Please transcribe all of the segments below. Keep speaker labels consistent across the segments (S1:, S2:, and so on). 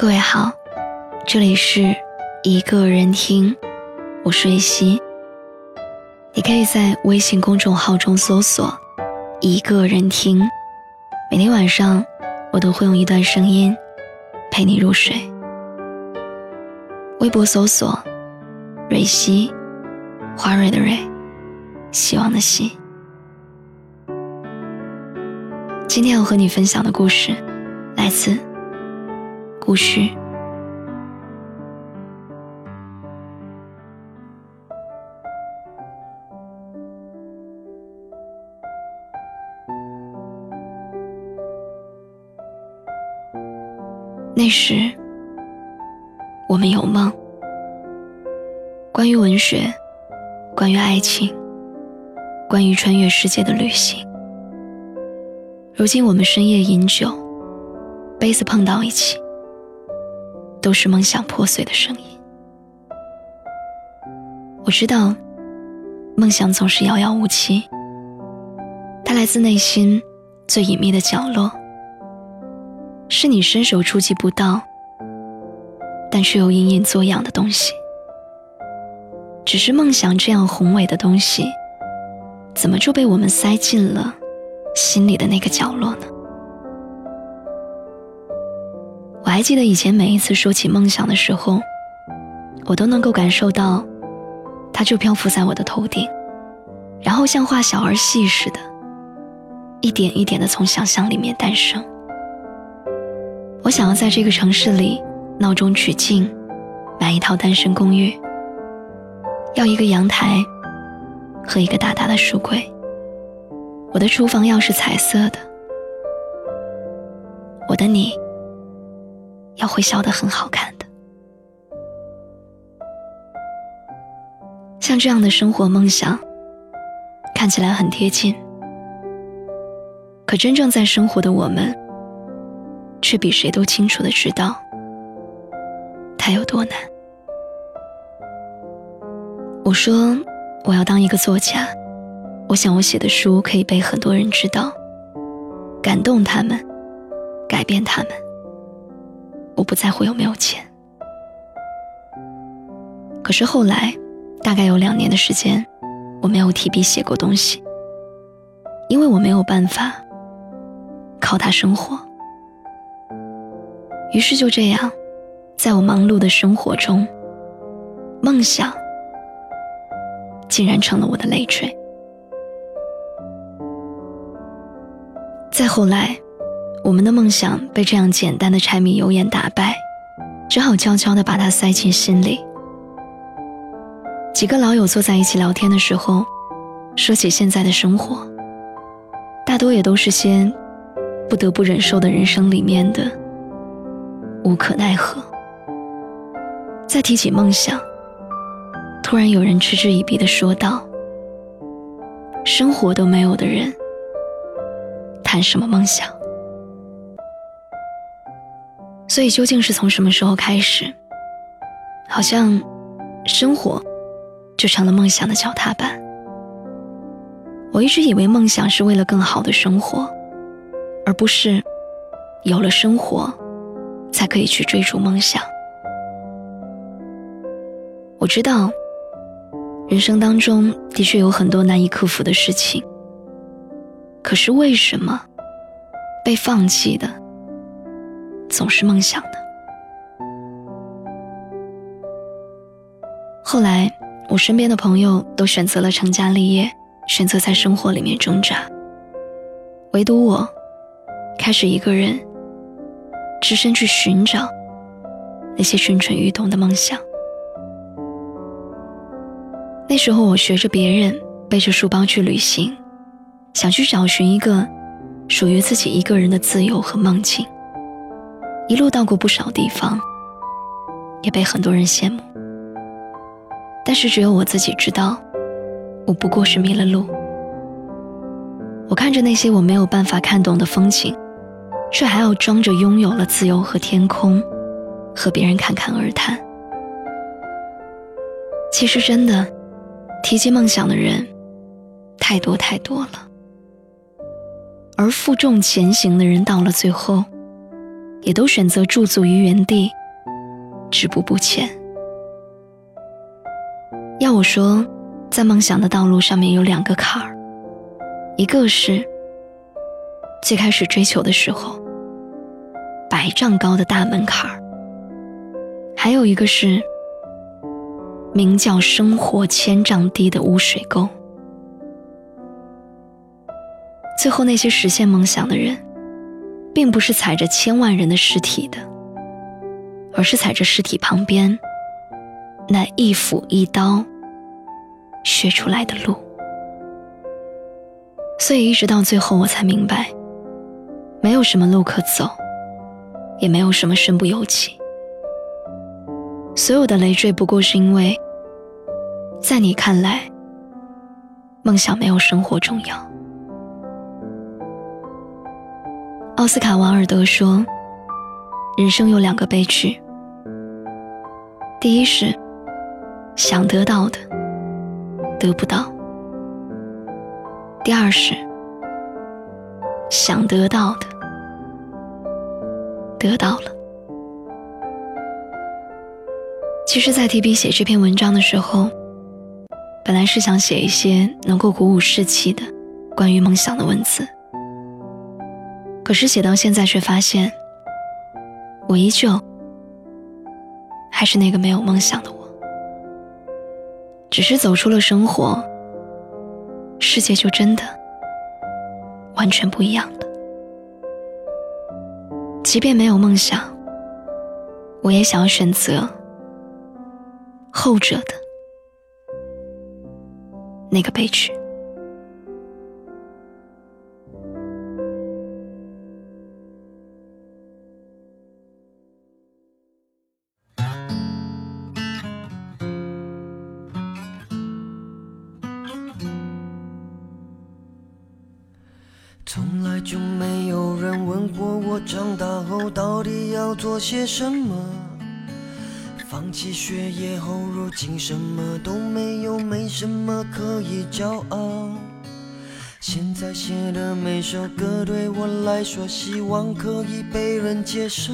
S1: 各位好，这里是一个人听，我是瑞希。你可以在微信公众号中搜索“一个人听”，每天晚上我都会用一段声音陪你入睡。微博搜索“瑞希”，花蕊的蕊，希望的希。今天要和你分享的故事来自。故事。那时，我们有梦，关于文学，关于爱情，关于穿越世界的旅行。如今，我们深夜饮酒，杯子碰到一起。都是梦想破碎的声音。我知道，梦想总是遥遥无期，它来自内心最隐秘的角落，是你伸手触及不到，但却又隐隐作痒的东西。只是梦想这样宏伟的东西，怎么就被我们塞进了心里的那个角落呢？还记得以前每一次说起梦想的时候，我都能够感受到，它就漂浮在我的头顶，然后像画小儿戏似的，一点一点的从想象里面诞生。我想要在这个城市里闹中取静，买一套单身公寓，要一个阳台和一个大大的书柜。我的厨房要是彩色的，我的你。要会笑得很好看的，像这样的生活梦想，看起来很贴近，可真正在生活的我们，却比谁都清楚的知道，它有多难。我说我要当一个作家，我想我写的书可以被很多人知道，感动他们，改变他们。我不在乎有没有钱，可是后来，大概有两年的时间，我没有提笔写过东西，因为我没有办法靠它生活。于是就这样，在我忙碌的生活中，梦想竟然成了我的累赘。再后来。我们的梦想被这样简单的柴米油盐打败，只好悄悄地把它塞进心里。几个老友坐在一起聊天的时候，说起现在的生活，大多也都是些不得不忍受的人生里面的无可奈何。再提起梦想，突然有人嗤之以鼻地说道：“生活都没有的人，谈什么梦想？”所以究竟是从什么时候开始，好像生活就成了梦想的脚踏板？我一直以为梦想是为了更好的生活，而不是有了生活才可以去追逐梦想。我知道人生当中的确有很多难以克服的事情，可是为什么被放弃的？总是梦想的。后来，我身边的朋友都选择了成家立业，选择在生活里面挣扎，唯独我，开始一个人，只身去寻找那些蠢蠢欲动的梦想。那时候，我学着别人，背着书包去旅行，想去找寻一个属于自己一个人的自由和梦境。一路到过不少地方，也被很多人羡慕。但是只有我自己知道，我不过是迷了路。我看着那些我没有办法看懂的风景，却还要装着拥有了自由和天空，和别人侃侃而谈。其实真的，提及梦想的人太多太多了，而负重前行的人到了最后。也都选择驻足于原地，止步不前。要我说，在梦想的道路上面有两个坎儿，一个是最开始追求的时候，百丈高的大门槛儿，还有一个是名叫生活千丈低的污水沟。最后，那些实现梦想的人，并不是踩着千万人的尸体的，而是踩着尸体旁边那一斧一刀削出来的路。所以，一直到最后，我才明白，没有什么路可走，也没有什么身不由己。所有的累赘，不过是因为，在你看来，梦想没有生活重要。奥斯卡·王尔德说：“人生有两个悲剧，第一是想得到的得不到；第二是想得到的得到了。”其实，在提笔写这篇文章的时候，本来是想写一些能够鼓舞士气的关于梦想的文字。可是写到现在，却发现，我依旧还是那个没有梦想的我。只是走出了生活，世界就真的完全不一样了。即便没有梦想，我也想要选择后者的那个悲剧。
S2: 问我长大后到底要做些什么。放弃学业后，如今什么都没有，没什么可以骄傲。现在写的每首歌对我来说，希望可以被人接受。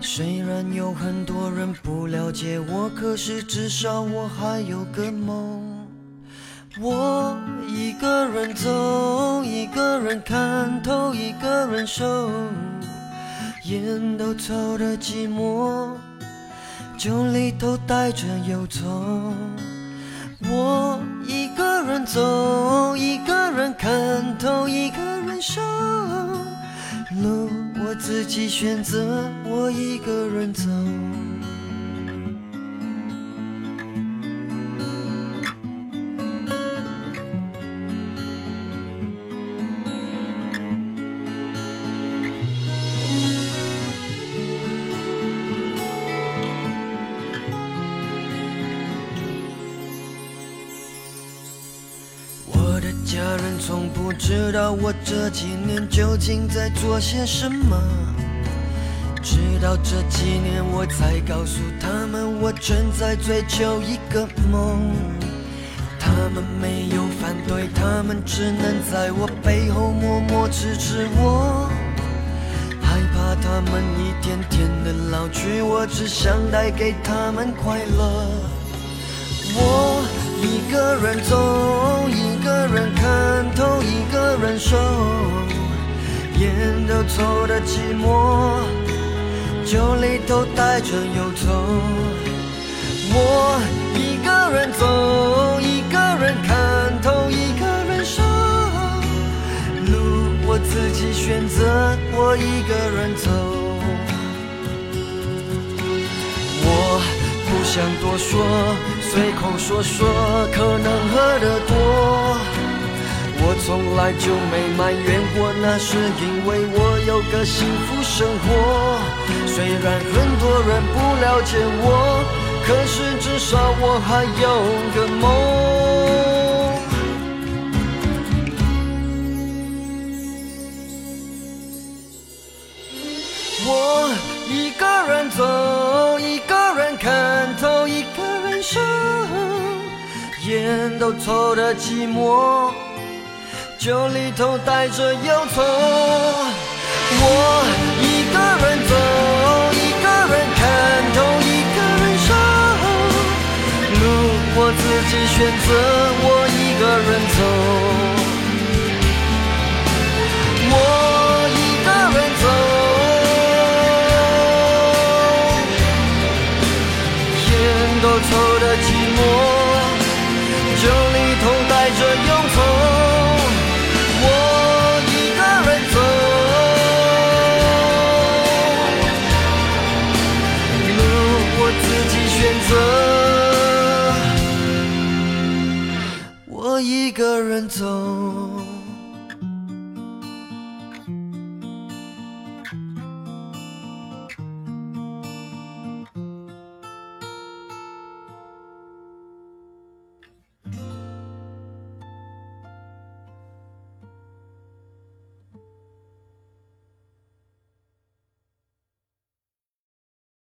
S2: 虽然有很多人不了解我，可是至少我还有个梦。我一个人走，一个人看透，一个人守，烟都抽的寂寞，酒里头带着忧愁。我一个人走，一个人看透，一个人受，路我自己选择，我一个人走。从不知道我这几年究竟在做些什么，直到这几年我才告诉他们，我正在追求一个梦。他们没有反对，他们只能在我背后默默支持我。害怕他们一天天的老去，我只想带给他们快乐。我一个人走。一个人看透，一个人守，烟都抽的寂寞，酒里头带着忧愁。我一个人走，一个人看透，一个人受，路我自己选择，我一个人走。想多说。随口说说，可能喝得多。我从来就没埋怨过，那是因为我有个幸福生活。虽然很多人不了解我，可是至少我还有个梦。烟都抽的寂寞，酒里头带着忧愁。我一个人走，一个人看透，一个人受。路我自己选择，我一个人走。我一个人走。烟都抽的寂寞。酒里头带着忧愁我一个人走路我自己选择我一个人走。